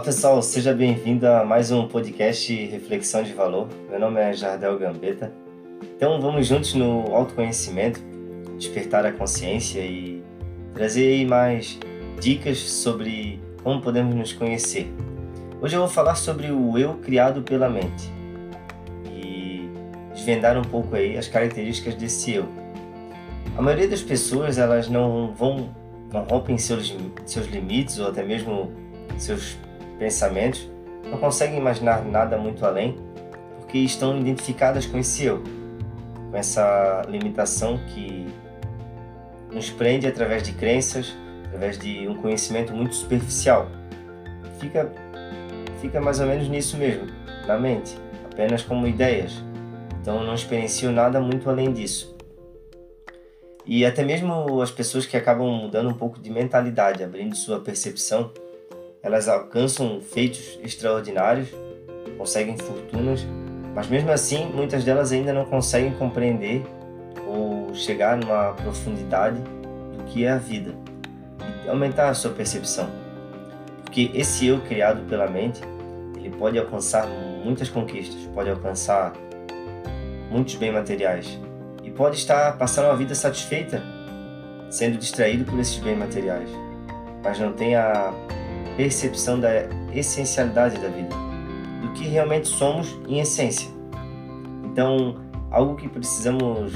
Olá pessoal, seja bem-vindo a mais um podcast Reflexão de Valor. Meu nome é Jardel Gambetta. Então vamos juntos no autoconhecimento, despertar a consciência e trazer mais dicas sobre como podemos nos conhecer. Hoje eu vou falar sobre o eu criado pela mente e desvendar um pouco aí as características desse eu. A maioria das pessoas elas não vão não rompem seus seus limites ou até mesmo seus pensamentos, não conseguem imaginar nada muito além, porque estão identificadas com esse eu, com essa limitação que nos prende através de crenças, através de um conhecimento muito superficial. Fica, fica mais ou menos nisso mesmo, na mente, apenas como ideias. Então não experiencio nada muito além disso. E até mesmo as pessoas que acabam mudando um pouco de mentalidade, abrindo sua percepção, elas alcançam feitos extraordinários, conseguem fortunas, mas mesmo assim muitas delas ainda não conseguem compreender ou chegar numa profundidade do que é a vida e aumentar a sua percepção. Porque esse eu criado pela mente, ele pode alcançar muitas conquistas, pode alcançar muitos bens materiais e pode estar passando uma vida satisfeita sendo distraído por esses bens materiais, mas não tem a percepção da essencialidade da vida, do que realmente somos em essência. Então, algo que precisamos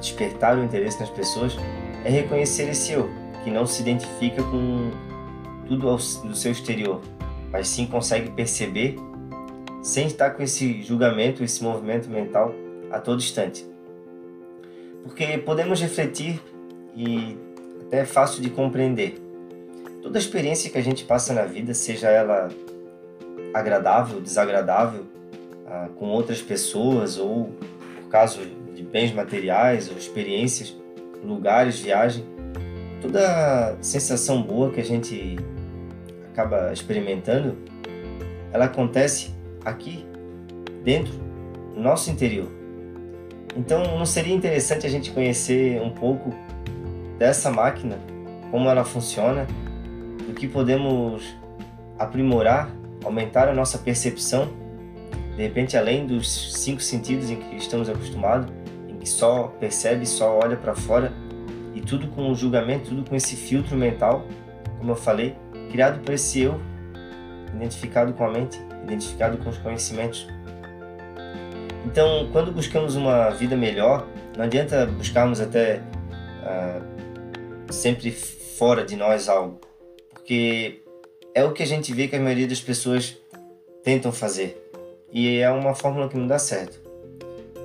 despertar o interesse nas pessoas é reconhecer esse eu, que não se identifica com tudo do seu exterior, mas sim consegue perceber sem estar com esse julgamento, esse movimento mental a todo instante. Porque podemos refletir e até é fácil de compreender toda experiência que a gente passa na vida, seja ela agradável, desagradável, ah, com outras pessoas ou por causa de bens materiais ou experiências, lugares, viagem, toda sensação boa que a gente acaba experimentando, ela acontece aqui dentro, no nosso interior. Então, não seria interessante a gente conhecer um pouco dessa máquina, como ela funciona do que podemos aprimorar, aumentar a nossa percepção, de repente além dos cinco sentidos em que estamos acostumados, em que só percebe, só olha para fora e tudo com o julgamento, tudo com esse filtro mental, como eu falei, criado por esse eu, identificado com a mente, identificado com os conhecimentos. Então, quando buscamos uma vida melhor, não adianta buscarmos até uh, sempre fora de nós algo porque é o que a gente vê que a maioria das pessoas tentam fazer e é uma fórmula que não dá certo.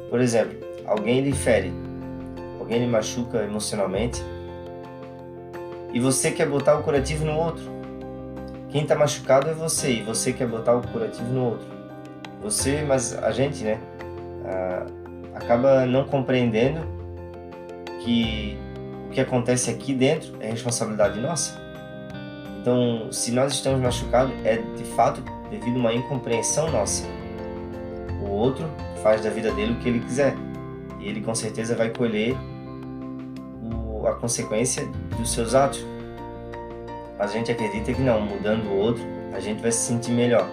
Por exemplo, alguém lhe fere, alguém lhe machuca emocionalmente e você quer botar o curativo no outro. Quem está machucado é você e você quer botar o curativo no outro. Você, mas a gente, né, acaba não compreendendo que o que acontece aqui dentro é responsabilidade nossa. Então, se nós estamos machucados, é de fato devido a uma incompreensão nossa. O outro faz da vida dele o que ele quiser e ele com certeza vai colher o, a consequência dos seus atos. Mas a gente acredita que não, mudando o outro, a gente vai se sentir melhor.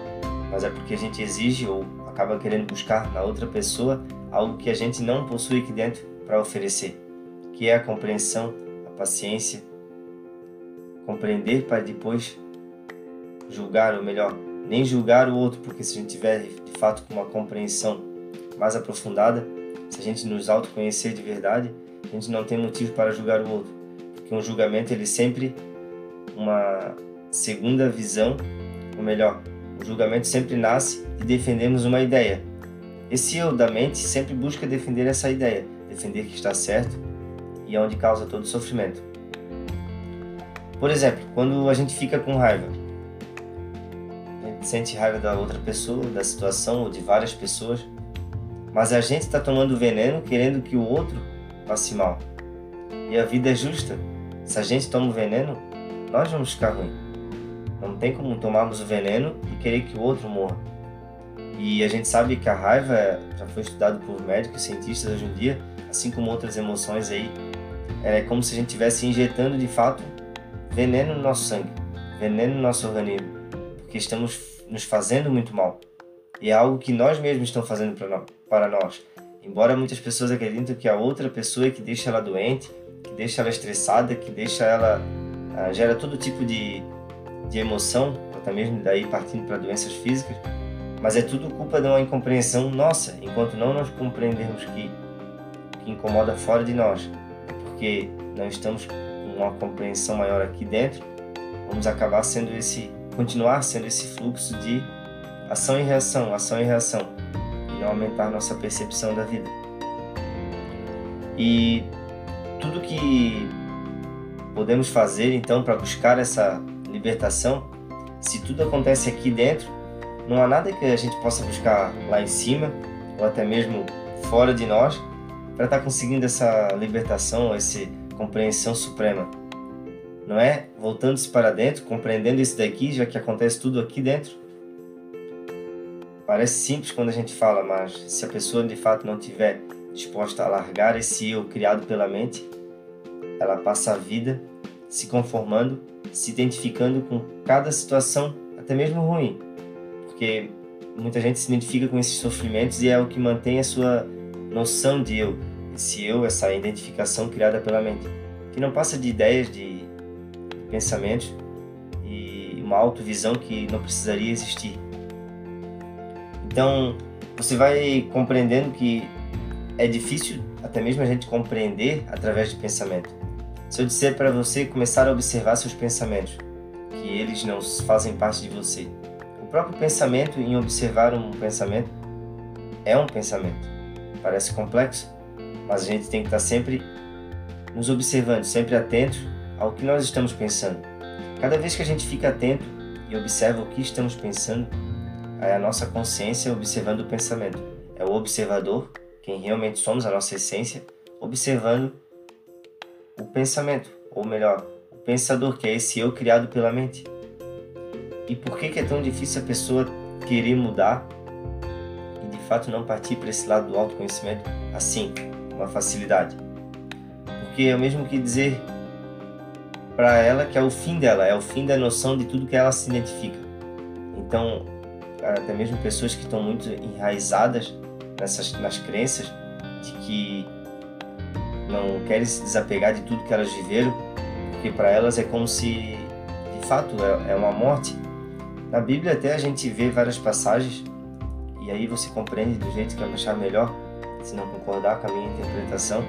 Mas é porque a gente exige ou acaba querendo buscar na outra pessoa algo que a gente não possui aqui dentro para oferecer, que é a compreensão, a paciência compreender para depois julgar, ou melhor, nem julgar o outro, porque se a gente tiver de fato uma compreensão mais aprofundada, se a gente nos autoconhecer de verdade, a gente não tem motivo para julgar o outro, porque um julgamento ele sempre uma segunda visão, ou melhor, o julgamento sempre nasce de defendermos uma ideia. Esse eu da mente sempre busca defender essa ideia, defender que está certo e é onde causa todo sofrimento. Por exemplo, quando a gente fica com raiva, a gente sente raiva da outra pessoa, da situação ou de várias pessoas, mas a gente está tomando veneno querendo que o outro passe mal. E a vida é justa. Se a gente toma o veneno, nós vamos ficar ruim. Não tem como tomarmos o veneno e querer que o outro morra. E a gente sabe que a raiva já foi estudado por médicos e cientistas hoje em dia, assim como outras emoções aí. É como se a gente estivesse injetando de fato veneno no nosso sangue, veneno no nosso organismo. porque estamos nos fazendo muito mal. E é algo que nós mesmos estamos fazendo para nós. Embora muitas pessoas acreditem que a outra pessoa é que deixa ela doente, que deixa ela estressada, que deixa ela ah, gera todo tipo de, de emoção, até mesmo daí partindo para doenças físicas, mas é tudo culpa de uma incompreensão nossa, enquanto não nós compreendermos que que incomoda fora de nós, porque não estamos uma compreensão maior aqui dentro, vamos acabar sendo esse continuar sendo esse fluxo de ação e reação, ação e reação, e não aumentar nossa percepção da vida. E tudo que podemos fazer então para buscar essa libertação, se tudo acontece aqui dentro, não há nada que a gente possa buscar lá em cima ou até mesmo fora de nós para estar tá conseguindo essa libertação, essa compreensão suprema. Não é? Voltando-se para dentro, compreendendo isso daqui, já que acontece tudo aqui dentro. Parece simples quando a gente fala, mas se a pessoa de fato não tiver disposta a largar esse eu criado pela mente, ela passa a vida se conformando, se identificando com cada situação, até mesmo ruim, porque muita gente se identifica com esses sofrimentos e é o que mantém a sua noção de eu, esse eu, essa identificação criada pela mente, que não passa de ideias, de pensamentos e uma autovisão que não precisaria existir. Então, você vai compreendendo que é difícil até mesmo a gente compreender através de pensamento. Se eu disser para você começar a observar seus pensamentos, que eles não fazem parte de você, o próprio pensamento em observar um pensamento é um pensamento. Parece complexo, mas a gente tem que estar sempre nos observando, sempre atentos ao que nós estamos pensando. Cada vez que a gente fica atento e observa o que estamos pensando, é a nossa consciência observando o pensamento. É o observador, quem realmente somos, a nossa essência, observando o pensamento, ou melhor, o pensador, que é esse eu criado pela mente. E por que, que é tão difícil a pessoa querer mudar e de fato não partir para esse lado do autoconhecimento assim, uma facilidade? Porque é o mesmo que dizer para ela que é o fim dela, é o fim da noção de tudo que ela se identifica. Então, até mesmo pessoas que estão muito enraizadas nessas nas crenças de que não querem se desapegar de tudo que elas viveram, porque para elas é como se de fato é, é uma morte. Na Bíblia até a gente vê várias passagens e aí você compreende do jeito que achar melhor, se não concordar com a minha interpretação,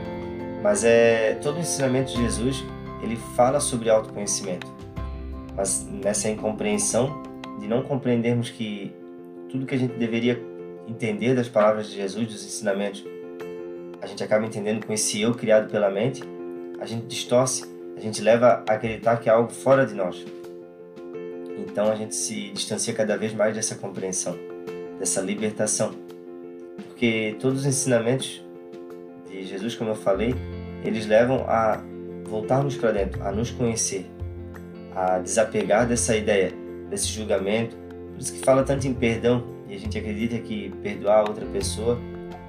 mas é todo o ensinamento de Jesus, ele fala sobre autoconhecimento. Mas nessa incompreensão de não compreendermos que tudo que a gente deveria entender das palavras de Jesus, dos ensinamentos, a gente acaba entendendo com esse eu criado pela mente, a gente distorce, a gente leva a acreditar que é algo fora de nós. Então a gente se distancia cada vez mais dessa compreensão, dessa libertação. Porque todos os ensinamentos de Jesus, como eu falei, eles levam a voltarmos para dentro, a nos conhecer, a desapegar dessa ideia, desse julgamento. Por isso que fala tanto em perdão, e a gente acredita que perdoar outra pessoa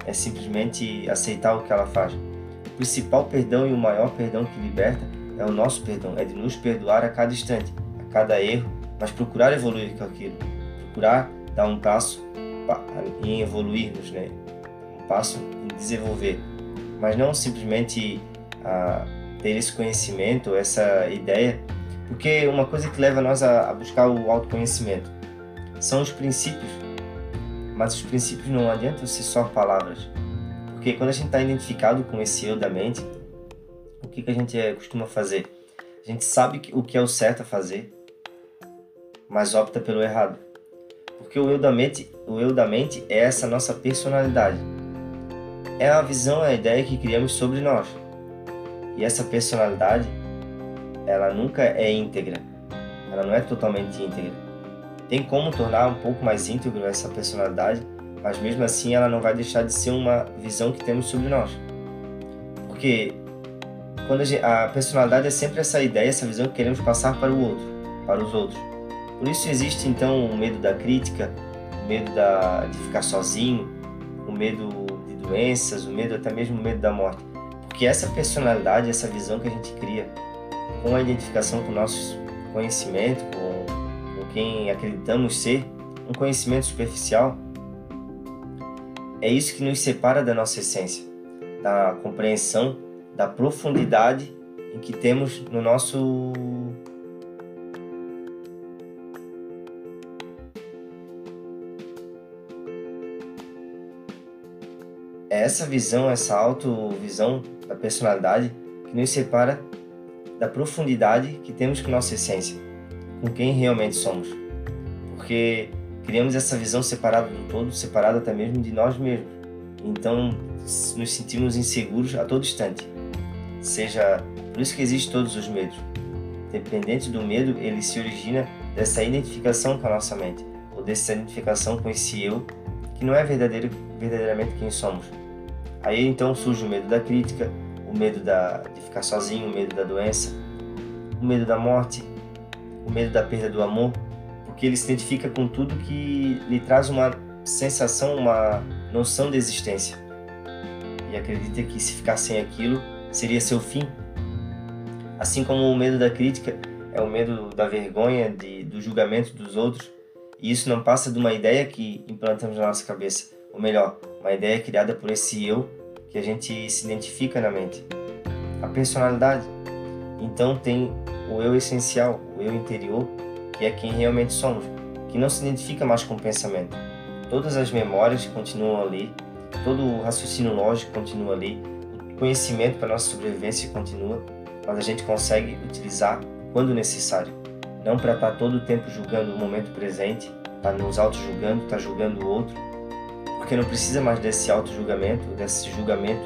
é simplesmente aceitar o que ela faz. O principal perdão e o maior perdão que liberta é o nosso perdão, é de nos perdoar a cada instante, a cada erro, mas procurar evoluir com aquilo, procurar dar um passo em evoluirmos, né? um passo em desenvolver, mas não simplesmente a ter esse conhecimento, essa ideia, porque uma coisa que leva nós a, a buscar o autoconhecimento são os princípios mas os princípios não adiantam ser só palavras. Porque quando a gente está identificado com esse eu da mente, o que, que a gente é, costuma fazer? A gente sabe o que é o certo a fazer, mas opta pelo errado. Porque o eu da mente, o eu da mente é essa nossa personalidade. É a visão, a ideia que criamos sobre nós. E essa personalidade, ela nunca é íntegra. Ela não é totalmente íntegra tem como tornar um pouco mais íntegro essa personalidade, mas mesmo assim ela não vai deixar de ser uma visão que temos sobre nós. Porque quando a, gente, a personalidade é sempre essa ideia, essa visão que queremos passar para o outro, para os outros. Por isso existe então o medo da crítica, medo da, de ficar sozinho, o medo de doenças, o medo até mesmo o medo da morte. Porque essa personalidade, essa visão que a gente cria com a identificação com o nosso conhecimento, com quem acreditamos ser, um conhecimento superficial, é isso que nos separa da nossa essência, da compreensão, da profundidade em que temos no nosso essa visão, essa autovisão da personalidade que nos separa da profundidade que temos com nossa essência, com quem realmente somos. Porque criamos essa visão separada do todo, separada até mesmo de nós mesmos. Então nos sentimos inseguros a todo instante. Seja por isso que existem todos os medos. Dependente do medo, ele se origina dessa identificação com a nossa mente, ou dessa identificação com esse eu que não é verdadeiro, verdadeiramente quem somos. Aí então surge o medo da crítica, o medo da, de ficar sozinho, o medo da doença, o medo da morte, o medo da perda do amor, porque ele se identifica com tudo que lhe traz uma sensação, uma noção de existência. E acredita que se ficar sem aquilo seria seu fim. Assim como o medo da crítica é o medo da vergonha, de, do julgamento dos outros, e isso não passa de uma ideia que implantamos na nossa cabeça, ou melhor, uma ideia criada por esse eu que a gente se identifica na mente. A personalidade. Então tem o eu essencial, o eu interior, que é quem realmente somos, que não se identifica mais com o pensamento. Todas as memórias continuam ali, todo o raciocínio lógico continua ali, o conhecimento para nossa sobrevivência continua, mas a gente consegue utilizar quando necessário. Não para estar todo o tempo julgando o momento presente, tá nos auto-julgando, estar tá julgando o outro, porque não precisa mais desse auto-julgamento, desse julgamento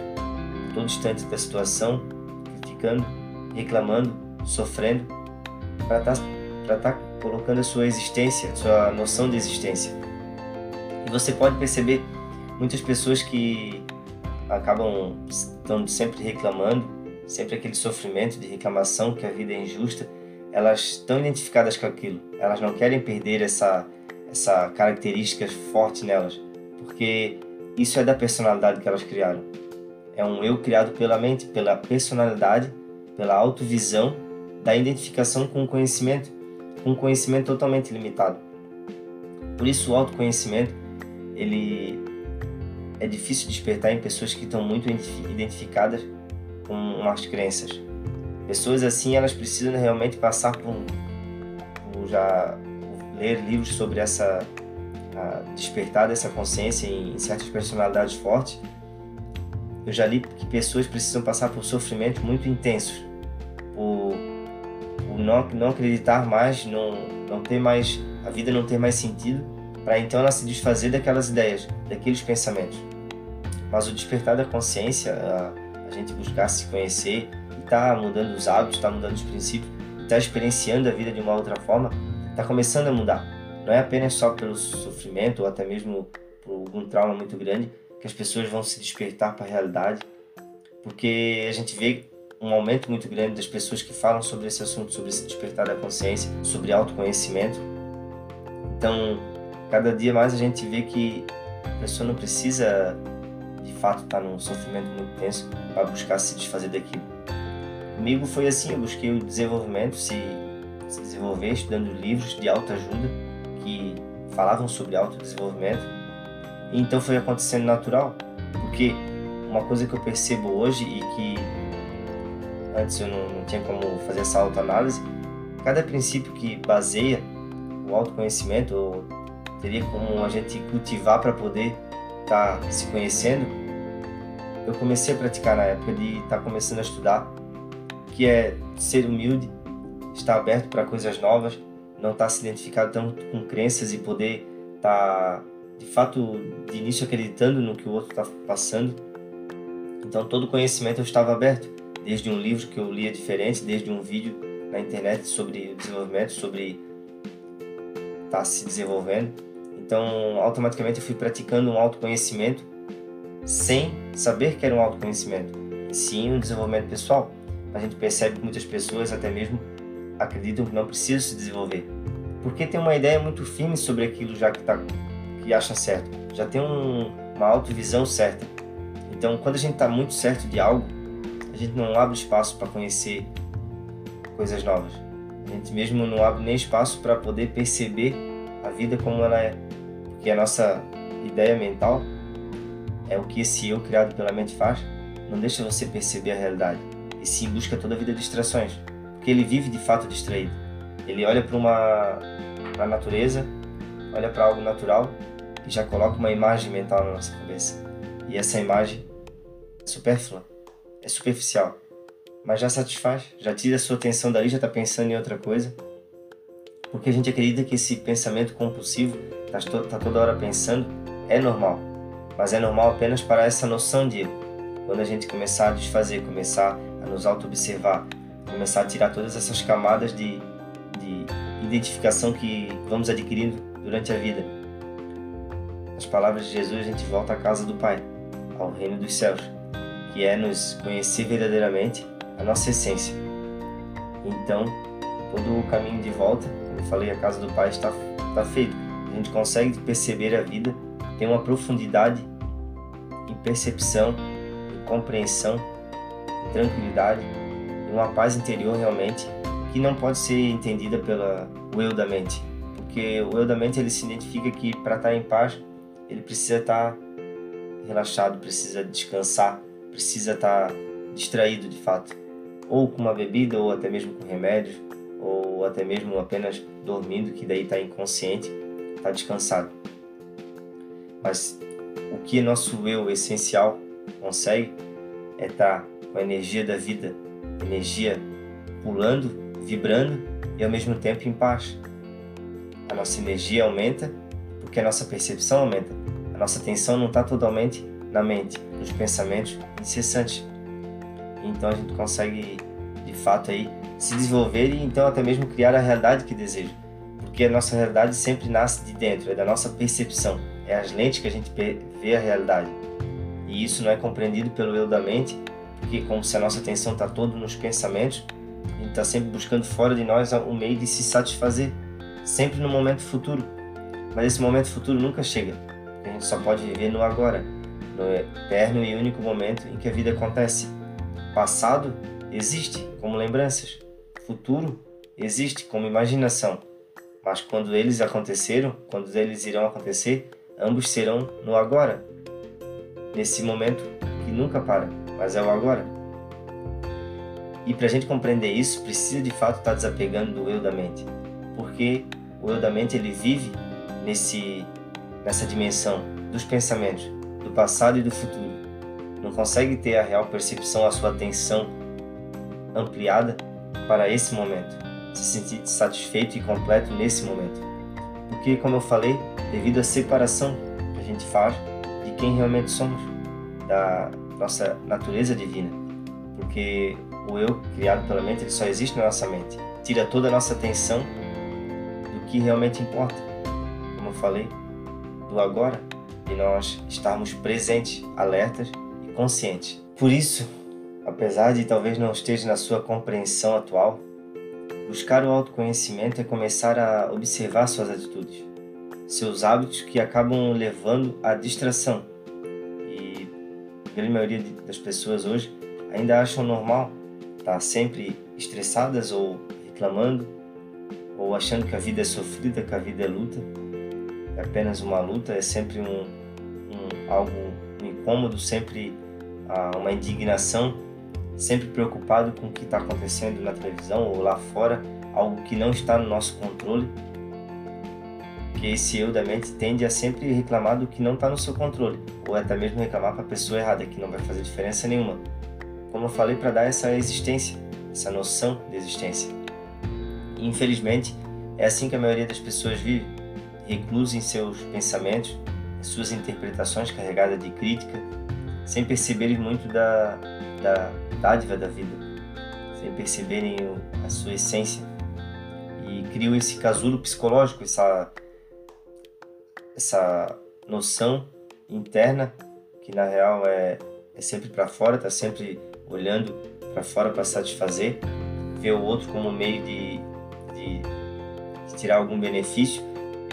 todo instante da situação, criticando, reclamando, sofrendo, para estar tá, tá colocando a sua existência, a sua noção de existência. E você pode perceber muitas pessoas que acabam estando sempre reclamando, sempre aquele sofrimento de reclamação que a vida é injusta, elas estão identificadas com aquilo. Elas não querem perder essa essa característica forte nelas porque isso é da personalidade que elas criaram. É um eu criado pela mente, pela personalidade, pela autovisão, da identificação com o conhecimento, com um conhecimento totalmente limitado. Por isso o autoconhecimento, ele é difícil despertar em pessoas que estão muito identificadas com umas crenças. Pessoas assim, elas precisam realmente passar por, por já ler livros sobre essa a despertar dessa consciência em certas personalidades fortes, eu já li que pessoas precisam passar por sofrimentos muito intensos, por, por não, não acreditar mais, não, não ter mais, a vida não ter mais sentido, para então ela se desfazer daquelas ideias, daqueles pensamentos. Mas o despertar da consciência, a, a gente buscar se conhecer e tá mudando os hábitos, tá mudando os princípios, está experienciando a vida de uma outra forma, está começando a mudar não é apenas só pelo sofrimento ou até mesmo por algum trauma muito grande que as pessoas vão se despertar para a realidade, porque a gente vê um aumento muito grande das pessoas que falam sobre esse assunto, sobre esse despertar da consciência, sobre autoconhecimento. Então, cada dia mais a gente vê que a pessoa não precisa de fato estar num sofrimento muito tenso para buscar se desfazer daquilo. Comigo foi assim, eu busquei o desenvolvimento, se, se desenvolver estudando livros de autoajuda, que falavam sobre autodesenvolvimento. E então foi acontecendo natural, porque uma coisa que eu percebo hoje e que antes eu não, não tinha como fazer essa autoanálise, cada princípio que baseia o autoconhecimento, ou teria como a gente cultivar para poder estar tá se conhecendo, eu comecei a praticar na época de estar tá começando a estudar, que é ser humilde, estar aberto para coisas novas, não estar tá se identificado tanto com crenças e poder estar tá, de fato de início acreditando no que o outro está passando. Então todo conhecimento eu estava aberto, desde um livro que eu lia diferente, desde um vídeo na internet sobre desenvolvimento, sobre estar tá se desenvolvendo. Então automaticamente eu fui praticando um autoconhecimento sem saber que era um autoconhecimento, sim um desenvolvimento pessoal. A gente percebe que muitas pessoas até mesmo acreditam que não precisam se desenvolver. Porque tem uma ideia muito firme sobre aquilo já que, tá, que acha certo. Já tem um, uma autovisão certa. Então, quando a gente está muito certo de algo, a gente não abre espaço para conhecer coisas novas. A A gente mesmo não abre nem espaço para poder perceber a vida como ela é. Porque a nossa ideia mental é o que esse eu criado pela mente faz, não deixa você perceber a realidade, e sim busca toda a vida distrações, porque ele vive de fato distraído. Ele olha para uma pra natureza, olha para algo natural e já coloca uma imagem mental na nossa cabeça. E essa imagem é supérflua, é superficial, mas já satisfaz, já tira a sua atenção dali, já está pensando em outra coisa. Porque a gente acredita que esse pensamento compulsivo, tá, tá toda hora pensando, é normal, mas é normal apenas para essa noção de. Quando a gente começar a desfazer, começar a nos auto-observar, começar a tirar todas essas camadas de, de identificação que vamos adquirindo durante a vida. As palavras de Jesus, a gente volta à casa do Pai, ao reino dos céus, que é nos conhecer verdadeiramente a nossa essência. Então, todo o caminho de volta, como eu falei, a casa do Pai está, está feito. A gente consegue perceber a vida, tem uma profundidade em percepção, em compreensão, em tranquilidade, uma paz interior realmente que não pode ser entendida pela o eu da mente, porque o eu da mente ele se identifica que para estar em paz ele precisa estar relaxado, precisa descansar, precisa estar distraído de fato, ou com uma bebida, ou até mesmo com remédios, ou até mesmo apenas dormindo, que daí está inconsciente, está descansado. Mas o que nosso eu essencial consegue é estar com a energia da vida, energia pulando, vibrando e ao mesmo tempo em paz. A nossa energia aumenta porque a nossa percepção aumenta. A nossa atenção não está totalmente na mente, nos pensamentos incessantes. Então a gente consegue, de fato, aí se desenvolver e então até mesmo criar a realidade que deseja. Porque a nossa realidade sempre nasce de dentro, é da nossa percepção, é as lentes que a gente vê a realidade. E isso não é compreendido pelo eu da mente, porque como se a nossa atenção está toda nos pensamentos, a gente está sempre buscando fora de nós um meio de se satisfazer, sempre no momento futuro. Mas esse momento futuro nunca chega. A gente só pode viver no agora, no eterno e único momento em que a vida acontece. Passado existe como lembranças, futuro existe como imaginação. Mas quando eles aconteceram, quando eles irão acontecer, ambos serão no agora, nesse momento que nunca para, mas é o agora. E para a gente compreender isso, precisa de fato estar desapegando do eu da mente, porque o eu da mente ele vive nesse nessa dimensão dos pensamentos, do passado e do futuro. Não consegue ter a real percepção, a sua atenção ampliada para esse momento, se sentir satisfeito e completo nesse momento. Porque, como eu falei, devido à separação que a gente faz de quem realmente somos, da nossa natureza divina. Porque o eu criado pela mente ele só existe na nossa mente. Tira toda a nossa atenção do que realmente importa. Como eu falei, do agora, e nós estarmos presentes, alertas e conscientes. Por isso, apesar de talvez não esteja na sua compreensão atual, buscar o autoconhecimento é começar a observar suas atitudes, seus hábitos que acabam levando à distração. Grande maioria das pessoas hoje ainda acham normal estar sempre estressadas ou reclamando, ou achando que a vida é sofrida, que a vida é luta. É apenas uma luta, é sempre um, um algo um incômodo, sempre ah, uma indignação, sempre preocupado com o que está acontecendo na televisão ou lá fora, algo que não está no nosso controle que esse eu da mente tende a sempre reclamar do que não está no seu controle, ou até mesmo reclamar para a pessoa errada, que não vai fazer diferença nenhuma. Como eu falei, para dar essa existência, essa noção de existência. Infelizmente, é assim que a maioria das pessoas vive, reclusa em seus pensamentos, em suas interpretações carregadas de crítica, sem perceberem muito da, da dádiva da vida, sem perceberem a sua essência. E criam esse casulo psicológico, essa essa noção interna que na real é, é sempre para fora, tá sempre olhando para fora para satisfazer, ver o outro como meio de, de, de, tirar algum benefício,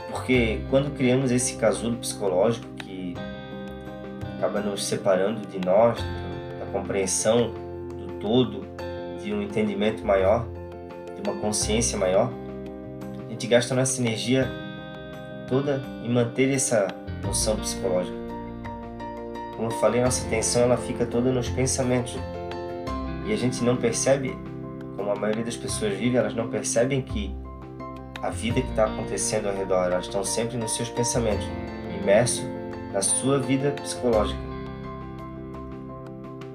porque quando criamos esse casulo psicológico que acaba nos separando de nós, da compreensão do todo, de um entendimento maior, de uma consciência maior, a gente gasta nossa energia toda em manter essa noção psicológica. Como eu falei, nossa atenção ela fica toda nos pensamentos. E a gente não percebe, como a maioria das pessoas vive, elas não percebem que a vida que está acontecendo ao redor, elas estão sempre nos seus pensamentos, imersos na sua vida psicológica.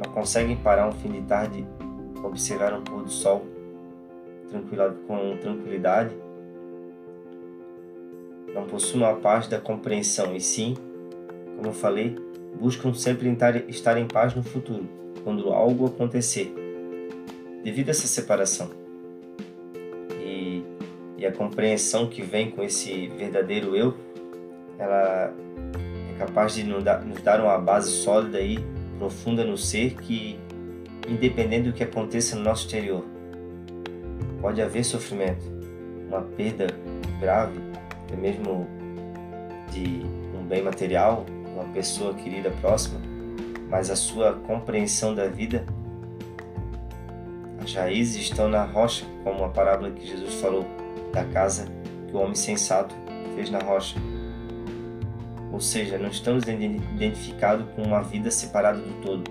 Não conseguem parar um fim de tarde, observar um pôr do sol com tranquilidade. Não possuem a paz da compreensão e sim, como eu falei, buscam sempre estar em paz no futuro, quando algo acontecer, devido a essa separação. E, e a compreensão que vem com esse verdadeiro eu, ela é capaz de nos dar uma base sólida e profunda no ser que, independente do que aconteça no nosso exterior, pode haver sofrimento, uma perda grave, até mesmo de um bem material, uma pessoa querida próxima, mas a sua compreensão da vida, as raízes estão na rocha, como a parábola que Jesus falou da casa que o homem sensato fez na rocha. Ou seja, não estamos identificados com uma vida separada do todo.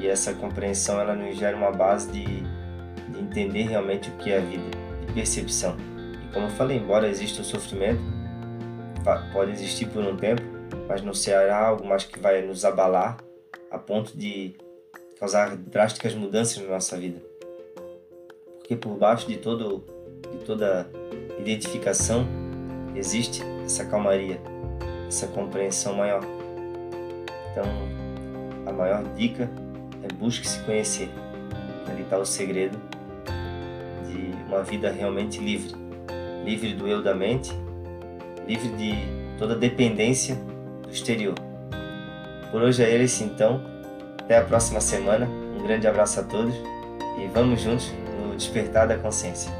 E essa compreensão ela nos gera uma base de, de entender realmente o que é a vida, de percepção. Como eu falei, embora exista o sofrimento, pode existir por um tempo, mas não será algo mais que vai nos abalar a ponto de causar drásticas mudanças na nossa vida. Porque por baixo de, todo, de toda identificação existe essa calmaria, essa compreensão maior. Então, a maior dica é busque se conhecer. Ali está o segredo de uma vida realmente livre. Livre do eu da mente, livre de toda dependência do exterior. Por hoje é esse então. Até a próxima semana. Um grande abraço a todos e vamos juntos no despertar da consciência.